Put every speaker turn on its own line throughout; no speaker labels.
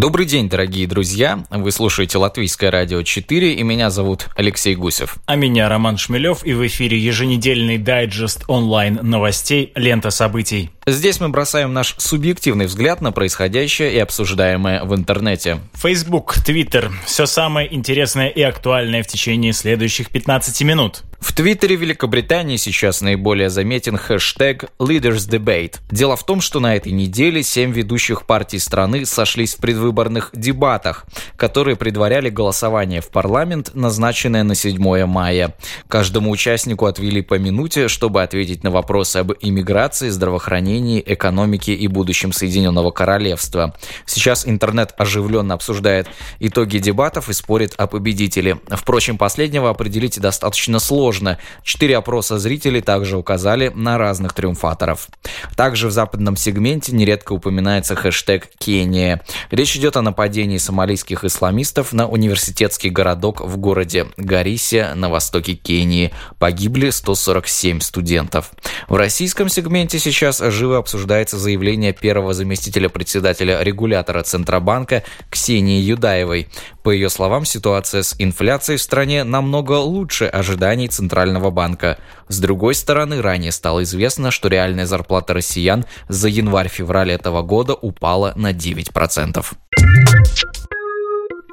Добрый день, дорогие друзья. Вы слушаете Латвийское радио 4, и меня зовут Алексей Гусев.
А меня Роман Шмелев, и в эфире еженедельный дайджест онлайн новостей «Лента событий».
Здесь мы бросаем наш субъективный взгляд на происходящее и обсуждаемое в интернете.
Facebook, Twitter – все самое интересное и актуальное в течение следующих 15 минут.
В Твиттере Великобритании сейчас наиболее заметен хэштег Leaders Debate. Дело в том, что на этой неделе семь ведущих партий страны сошлись в предвыборных дебатах, которые предваряли голосование в парламент, назначенное на 7 мая. Каждому участнику отвели по минуте, чтобы ответить на вопросы об иммиграции, здравоохранении, экономике и будущем Соединенного Королевства. Сейчас интернет оживленно обсуждает итоги дебатов и спорит о победителе. Впрочем, последнего определить достаточно сложно сложно. Четыре опроса зрителей также указали на разных триумфаторов. Также в западном сегменте нередко упоминается хэштег «Кения». Речь идет о нападении сомалийских исламистов на университетский городок в городе Гарисе на востоке Кении. Погибли 147 студентов. В российском сегменте сейчас живо обсуждается заявление первого заместителя председателя регулятора Центробанка Ксении Юдаевой. По ее словам, ситуация с инфляцией в стране намного лучше ожиданий Центрального банка. С другой стороны, ранее стало известно, что реальная зарплата россиян за январь-февраль этого года упала на 9%.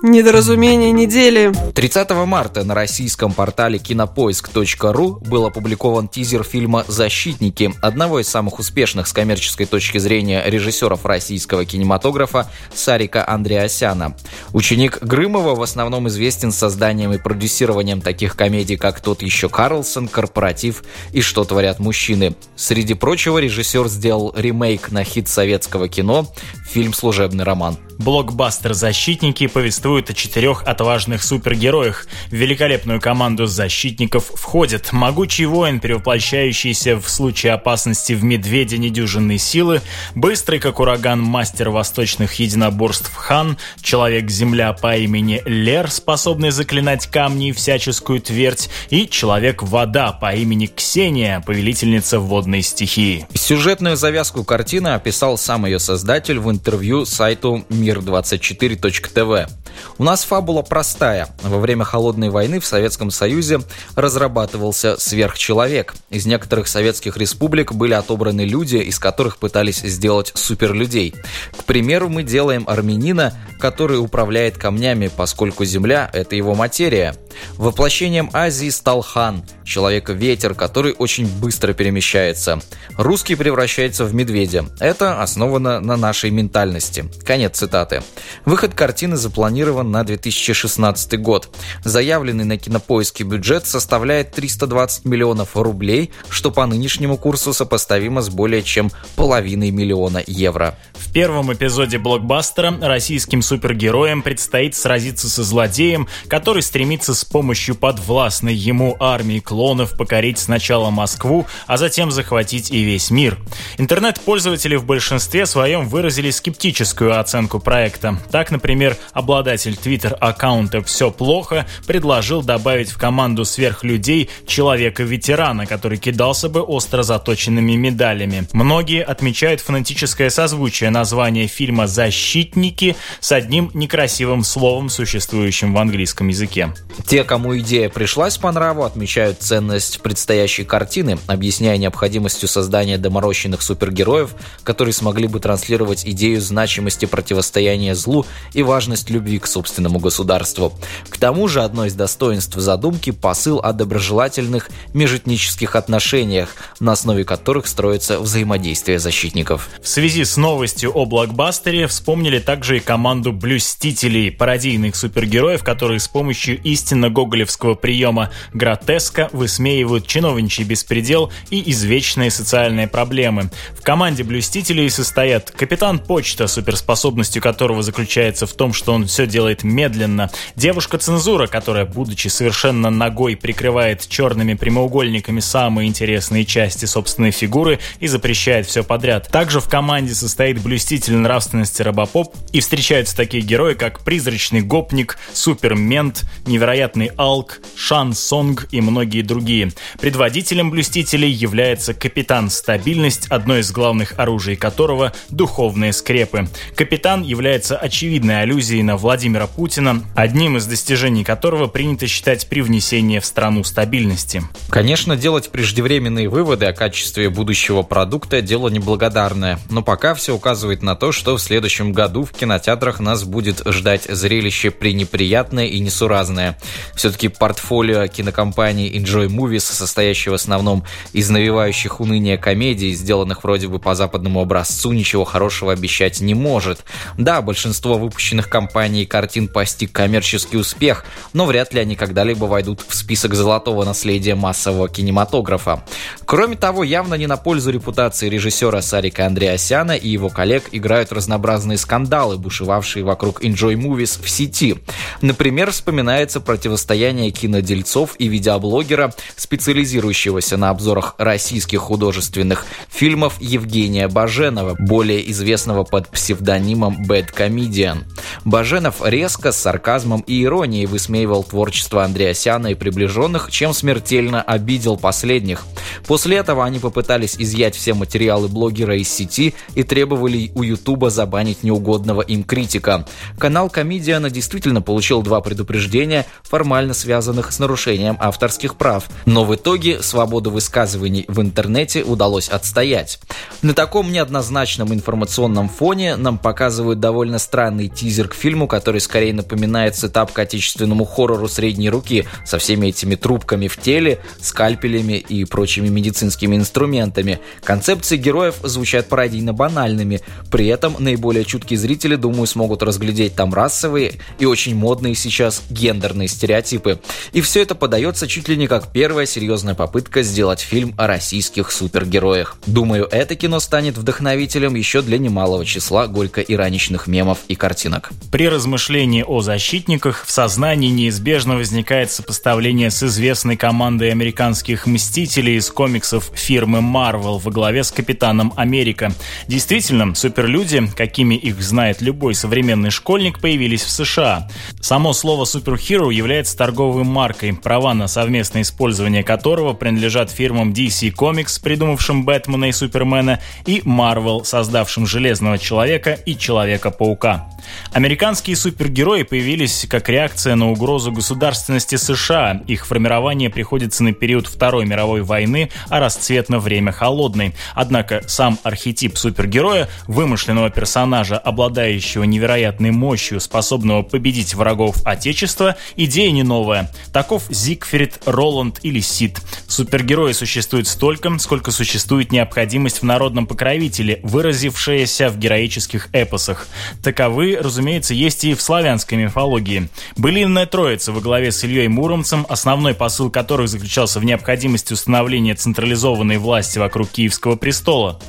Недоразумение недели.
30 марта на российском портале кинопоиск.ру был опубликован тизер фильма «Защитники», одного из самых успешных с коммерческой точки зрения режиссеров российского кинематографа Сарика Андреасяна. Ученик Грымова в основном известен созданием и продюсированием таких комедий, как «Тот еще Карлсон», «Корпоратив» и «Что творят мужчины». Среди прочего, режиссер сделал ремейк на хит советского кино, фильм «Служебный роман».
Блокбастер «Защитники» повествует о четырех отважных супергероях. В великолепную команду защитников входят могучий воин, перевоплощающийся в случае опасности в медведя недюжинной силы, быстрый как ураган мастер восточных единоборств Хан, человек-земля по имени Лер, способный заклинать камни и всяческую твердь, и человек-вода по имени Ксения, повелительница водной стихии.
Сюжетную завязку картины описал сам ее создатель в интервью сайту мир24.тв. У нас фабула простая. Во время Холодной войны в Советском Союзе разрабатывался сверхчеловек. Из некоторых советских республик были отобраны люди, из которых пытались сделать суперлюдей. К примеру, мы делаем армянина, который управляет камнями, поскольку Земля – это его материя. Воплощением Азии стал хан, человека-ветер, который очень быстро перемещается. Русский превращается в медведя. Это основано на нашей ментальности. Конец цитаты. Выход картины запланирован на 2016 год. Заявленный на кинопоиске бюджет составляет 320 миллионов рублей, что по нынешнему курсу сопоставимо с более чем половиной миллиона евро.
В первом эпизоде блокбастера российским супергероям предстоит сразиться со злодеем, который стремится с помощью подвластной ему армии клонов покорить сначала Москву, а затем захватить и весь мир. Интернет-пользователи в большинстве своем выразили скептическую оценку проекта. Так, например, обладатель твиттер-аккаунта «Все плохо» предложил добавить в команду сверхлюдей человека-ветерана, который кидался бы остро заточенными медалями. Многие отмечают фонетическое созвучие названия фильма «Защитники» с одним некрасивым словом, существующим в английском языке.
Те, кому идея пришлась по нраву, отмечают ценность предстоящей картины, объясняя необходимостью создания доморощенных супергероев, которые смогли бы транслировать идею значимости противостояния злу и важность любви к собственному государству. К тому же одно из достоинств задумки – посыл о доброжелательных межэтнических отношениях, на основе которых строится взаимодействие защитников.
В связи с новостью о блокбастере вспомнили также и команду «Блюстителей», пародийных супергероев, которые с помощью истинно гоголевского приема гротеска высмеивают чиновничий беспредел и извечные социальные проблемы. В команде блюстителей состоят капитан почта, суперспособностью которого заключается в том, что он все делает медленно, девушка-цензура, которая, будучи совершенно ногой, прикрывает черными прямоугольниками самые интересные части собственной фигуры и запрещает все подряд. Также в команде состоит блюститель нравственности Робопоп и встречаются такие герои, как призрачный гопник, супермент, невероятный алк, шан сонг и многие другие. Предводителем блюстителей является капитан стабильность, одно из главных оружий которого – духовные скрепы. Капитан является очевидной аллюзией на Владимира Путина, одним из достижений которого принято считать привнесение в страну стабильности.
Конечно, делать преждевременные выводы о качестве будущего продукта – дело неблагодарное, но пока все указывает на то, что в следующем году в кинотеатрах нас будет ждать зрелище пренеприятное и несуразное. Все-таки портфолио кинокомпании Enjoy Movies, состоящего в основном из навевающих уныние комедий, сделанных вроде бы по западному образцу, ничего хорошего обещать не может. Да, большинство выпущенных компаний картин постиг коммерческий успех, но вряд ли они когда-либо войдут в список золотого наследия массового кинематографа. Кроме того, явно не на пользу репутации режиссера Сарика Андреасяна и его коллег играют разнообразные скандалы, бушевавшие вокруг Enjoy Movies в сети. Например, вспоминается противостояние кинодельцов и видеоблогера, специализирующегося на обзорах российских художественных фильмов Евгения Баженова, более известного под псевдонимом Bad Comedian. Баженов резко, с сарказмом и иронией высмеивал творчество Андреасяна и приближенных, чем смертельно обидел последних. После этого они попытались изъять все материалы блогера из сети и требовали у Ютуба забанить неугодного им критика. Канал Комедиана действительно получил два предупреждения, формально связанных с нарушением авторских прав, но в итоге свободу высказываний в интернете удалось отстоять. На таком неоднозначном информационном фоне нам показывают довольно странный тизер к фильму, который скорее напоминает сетап к отечественному хоррору средней руки со всеми этими трубками в теле, скальпелями и прочими медицинскими инструментами. Концепции героев звучат пародийно банальными, при этом наиболее чуткие зрители, думаю, смогут разглядеть там расовые и очень модные сейчас гендерные стереотипы. И все это подается чуть ли не как первая серьезная попытка сделать фильм о российских супергероях. Думаю, это кино станет вдохновителем еще для немалого числа горько-ироничных мемов и картинок.
При размышлении о защитниках в сознании неизбежно возникает сопоставление с известной командой американских мстителей из комиксов фирмы Marvel во главе с Капитаном Америка. Действительно, суперлюди, какими их знает любой современный школьник, появились в США. Само слово «суперхиро» является торговой маркой, права на совместное использование которого принадлежат фирмам DC Comics, придумавшим Бэтмена и Супермена, и Marvel, создавшим Железного Человека и Человека-паука. Американские супергерои появились как реакция на угрозу государственности США. Их формирование приходится на период Второй мировой войны, а расцвет на время холодной. Однако сам архетип супергероя, вымышленного персонажа, обладающего невероятной мощью, способного победить врагов Отечества, идея не новая. Таков Зигфрид, Роланд или Сид. Супергерои существуют столько, сколько существует необходимость в народном покровителе, выразившаяся в героических эпосах. Таковы, разумеется, есть и в славянской мифологии. Былинная троица во главе с Ильей Муромцем, основной посыл которых заключался в необходимости установления централизованной власти вокруг Киевского престола.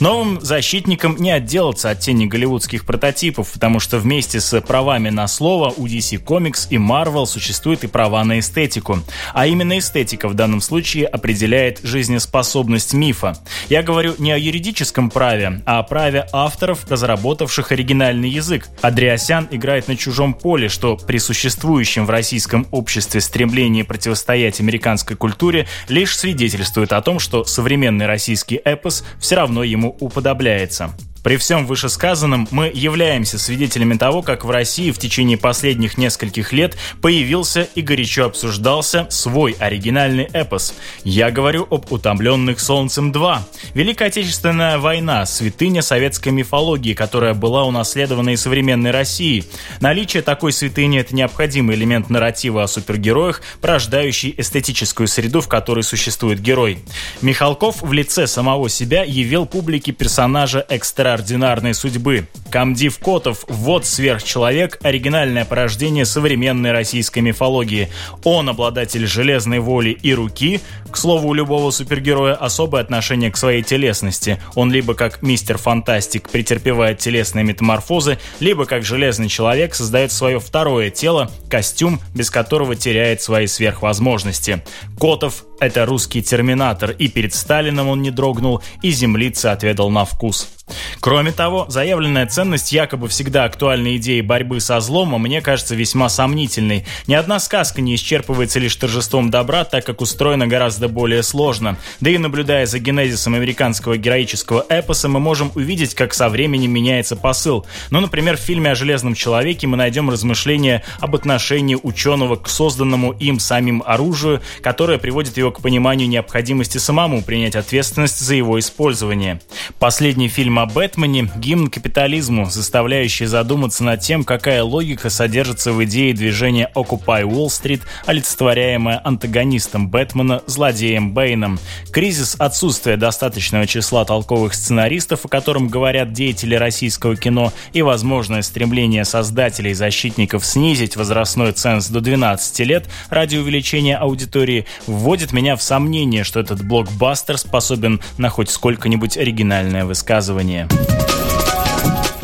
Новым защитникам не отделаться от тени голливудских прототипов, потому что вместе с правами на слово у DC Comics и Marvel существуют и права на эстетику. А именно эстетика в данном случае определяет жизнеспособность мифа. Я говорю не о юридическом праве, а о праве авторов, разработавших оригинальный язык. Андреасян играет на чужом поле, что при существующем в российском обществе стремлении противостоять американской культуре лишь свидетельствует о том, что современный российский эпос все равно ему уподобляется. При всем вышесказанном мы являемся свидетелями того, как в России в течение последних нескольких лет появился и горячо обсуждался свой оригинальный эпос. Я говорю об «Утомленных солнцем 2». Великая Отечественная война – святыня советской мифологии, которая была унаследована из современной России. Наличие такой святыни – это необходимый элемент нарратива о супергероях, порождающий эстетическую среду, в которой существует герой. Михалков в лице самого себя явил публике персонажа экстра экстраординарной судьбы. Камдив Котов – вот сверхчеловек, оригинальное порождение современной российской мифологии. Он обладатель железной воли и руки. К слову, у любого супергероя особое отношение к своей телесности. Он либо как мистер Фантастик претерпевает телесные метаморфозы, либо как железный человек создает свое второе тело, костюм, без которого теряет свои сверхвозможности. Котов – это русский терминатор, и перед Сталином он не дрогнул, и землицы отведал на вкус. Кроме того, заявленная ценность якобы всегда актуальной идеи борьбы со злом, а мне кажется весьма сомнительной. Ни одна сказка не исчерпывается лишь торжеством добра, так как устроена гораздо более сложно. Да и наблюдая за генезисом американского героического эпоса, мы можем увидеть, как со временем меняется посыл. Ну, например, в фильме о Железном Человеке мы найдем размышления об отношении ученого к созданному им самим оружию, которое приводит его к пониманию необходимости самому принять ответственность за его использование. Последний фильм о Бэтмене – гимн капитализму, заставляющий задуматься над тем, какая логика содержится в идее движения Occupy Wall Street, олицетворяемая антагонистом Бэтмена, злодеем Бэйном. Кризис отсутствия достаточного числа толковых сценаристов, о котором говорят деятели российского кино, и возможное стремление создателей и защитников снизить возрастной ценз до 12 лет ради увеличения аудитории вводит меня в сомнение, что этот блокбастер способен на хоть сколько-нибудь оригинальное высказывание.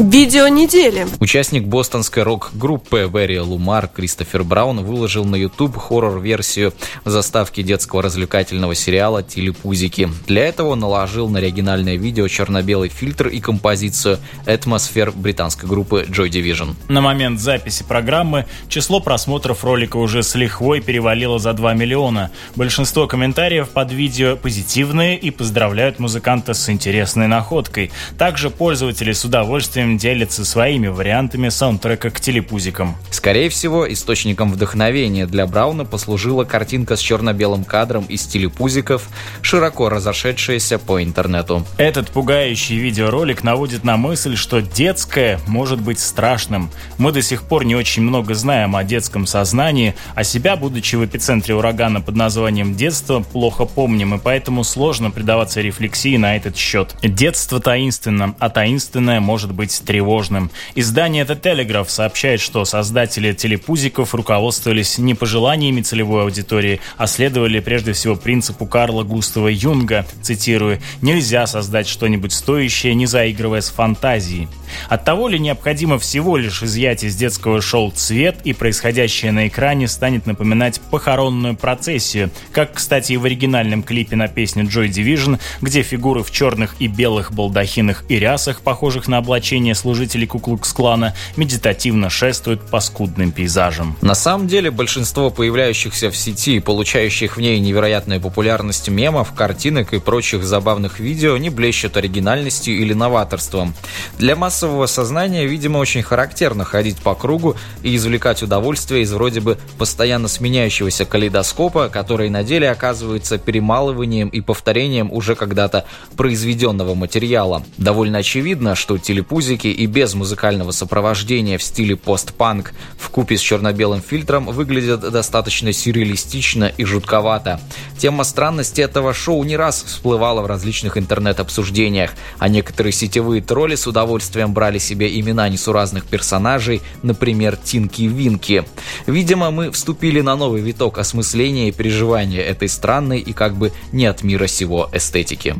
Видео недели.
Участник бостонской рок-группы Берри Лумар Кристофер Браун выложил на YouTube хоррор-версию заставки детского развлекательного сериала «Телепузики». Для этого он наложил на оригинальное видео черно-белый фильтр и композицию «Атмосфер» британской группы Joy Division.
На момент записи программы число просмотров ролика уже с лихвой перевалило за 2 миллиона. Большинство комментариев под видео позитивные и поздравляют музыканта с интересной находкой. Также пользователи с удовольствием делится своими вариантами саундтрека к телепузикам.
Скорее всего, источником вдохновения для Брауна послужила картинка с черно-белым кадром из телепузиков, широко разошедшаяся по интернету.
Этот пугающий видеоролик наводит на мысль, что детское может быть страшным. Мы до сих пор не очень много знаем о детском сознании, а себя, будучи в эпицентре урагана под названием детство, плохо помним, и поэтому сложно предаваться рефлексии на этот счет. Детство таинственно, а таинственное может быть тревожным. Издание The Telegraph сообщает, что создатели телепузиков руководствовались не пожеланиями целевой аудитории, а следовали прежде всего принципу Карла Густава Юнга, цитирую, «нельзя создать что-нибудь стоящее, не заигрывая с фантазией». От того ли необходимо всего лишь изъять из детского шоу цвет, и происходящее на экране станет напоминать похоронную процессию, как, кстати, и в оригинальном клипе на песню Joy Division, где фигуры в черных и белых балдахинах и рясах, похожих на облачение движения служителей Куклукс-клана медитативно шествуют по скудным пейзажам.
На самом деле, большинство появляющихся в сети и получающих в ней невероятную популярность мемов, картинок и прочих забавных видео не блещут оригинальностью или новаторством. Для массового сознания, видимо, очень характерно ходить по кругу и извлекать удовольствие из вроде бы постоянно сменяющегося калейдоскопа, который на деле оказывается перемалыванием и повторением уже когда-то произведенного материала. Довольно очевидно, что телепузики музыки и без музыкального сопровождения в стиле постпанк в купе с черно-белым фильтром выглядят достаточно сюрреалистично и жутковато. Тема странности этого шоу не раз всплывала в различных интернет-обсуждениях, а некоторые сетевые тролли с удовольствием брали себе имена несуразных персонажей, например, Тинки Винки. Видимо, мы вступили на новый виток осмысления и переживания этой странной и как бы не от мира сего эстетики.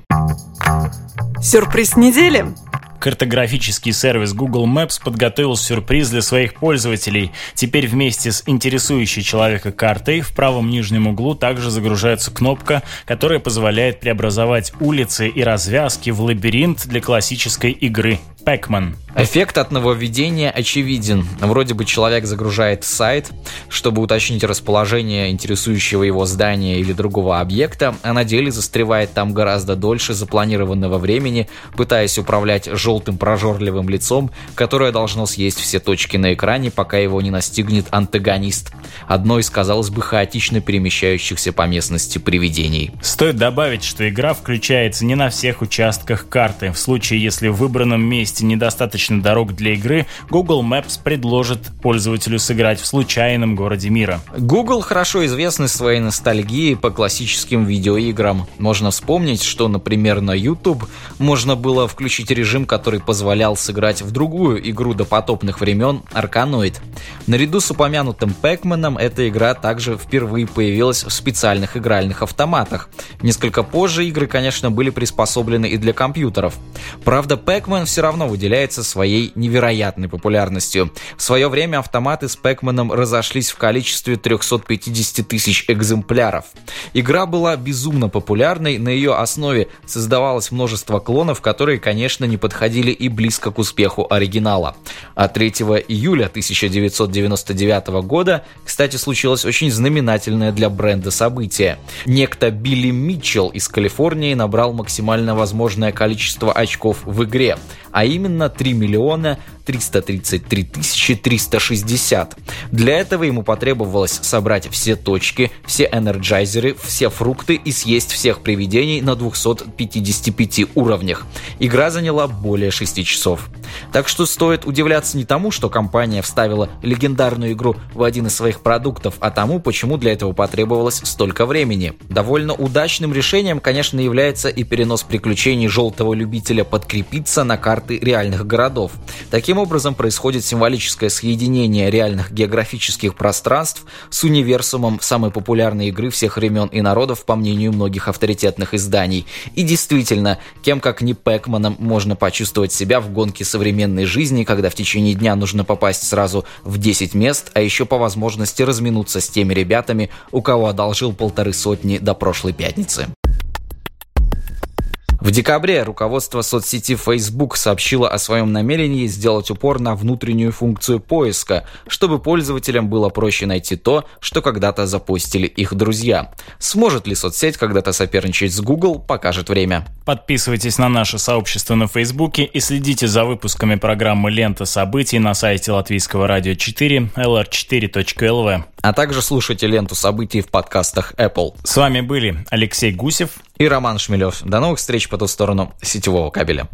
Сюрприз недели.
Картографический сервис Google Maps подготовил сюрприз для своих пользователей. Теперь вместе с интересующей человека картой в правом нижнем углу также загружается кнопка, которая позволяет преобразовать улицы и развязки в лабиринт для классической игры Pac-Man.
Эффект от нововведения очевиден. Вроде бы человек загружает сайт, чтобы уточнить расположение интересующего его здания или другого объекта, а на деле застревает там гораздо дольше запланированного времени, пытаясь управлять желтым прожорливым лицом, которое должно съесть все точки на экране, пока его не настигнет антагонист. Одно из, казалось бы, хаотично перемещающихся по местности привидений.
Стоит добавить, что игра включается не на всех участках карты. В случае, если в выбранном месте месте недостаточно дорог для игры, Google Maps предложит пользователю сыграть в случайном городе мира.
Google хорошо известны своей ностальгией по классическим видеоиграм. Можно вспомнить, что, например, на YouTube можно было включить режим, который позволял сыграть в другую игру до потопных времен Arkanoid. Наряду с упомянутым Пэкманом эта игра также впервые появилась в специальных игральных автоматах. Несколько позже игры, конечно, были приспособлены и для компьютеров. Правда, Пэкман все равно выделяется своей невероятной популярностью. В свое время автоматы с Пэкманом разошлись в количестве 350 тысяч экземпляров. Игра была безумно популярной, на ее основе создавалось множество клонов, которые, конечно, не подходили и близко к успеху оригинала. А 3 июля 1999 года, кстати, случилось очень знаменательное для бренда событие. Некто Билли Митчелл из Калифорнии набрал максимально возможное количество очков в игре, а именно 3 миллиона 333 360. Для этого ему потребовалось собрать все точки, все энерджайзеры, все фрукты и съесть всех привидений на 255 уровнях. Игра заняла более 6 часов. Так что стоит удивляться не тому, что компания вставила легендарную игру в один из своих продуктов, а тому, почему для этого потребовалось столько времени. Довольно удачным решением, конечно, является и перенос приключений желтого любителя подкрепиться на карты реальных городов. Таким образом происходит символическое соединение реальных географических пространств с универсумом самой популярной игры всех времен и народов, по мнению многих авторитетных изданий. И действительно, кем как не Пэкманом можно почувствовать себя в гонке современной жизни, когда в течение дня нужно попасть сразу в 10 мест, а еще по возможности разминуться с теми ребятами, у кого одолжил полторы сотни до прошлой пятницы. В декабре руководство соцсети Facebook сообщило о своем намерении сделать упор на внутреннюю функцию поиска, чтобы пользователям было проще найти то, что когда-то запустили их друзья. Сможет ли соцсеть когда-то соперничать с Google, покажет время.
Подписывайтесь на наше сообщество на Фейсбуке и следите за выпусками программы «Лента событий» на сайте Латвийского радио 4 lr4.lv.
А также слушайте ленту событий в подкастах Apple.
С вами были Алексей Гусев
и Роман Шмелев. До новых встреч по ту сторону сетевого кабеля.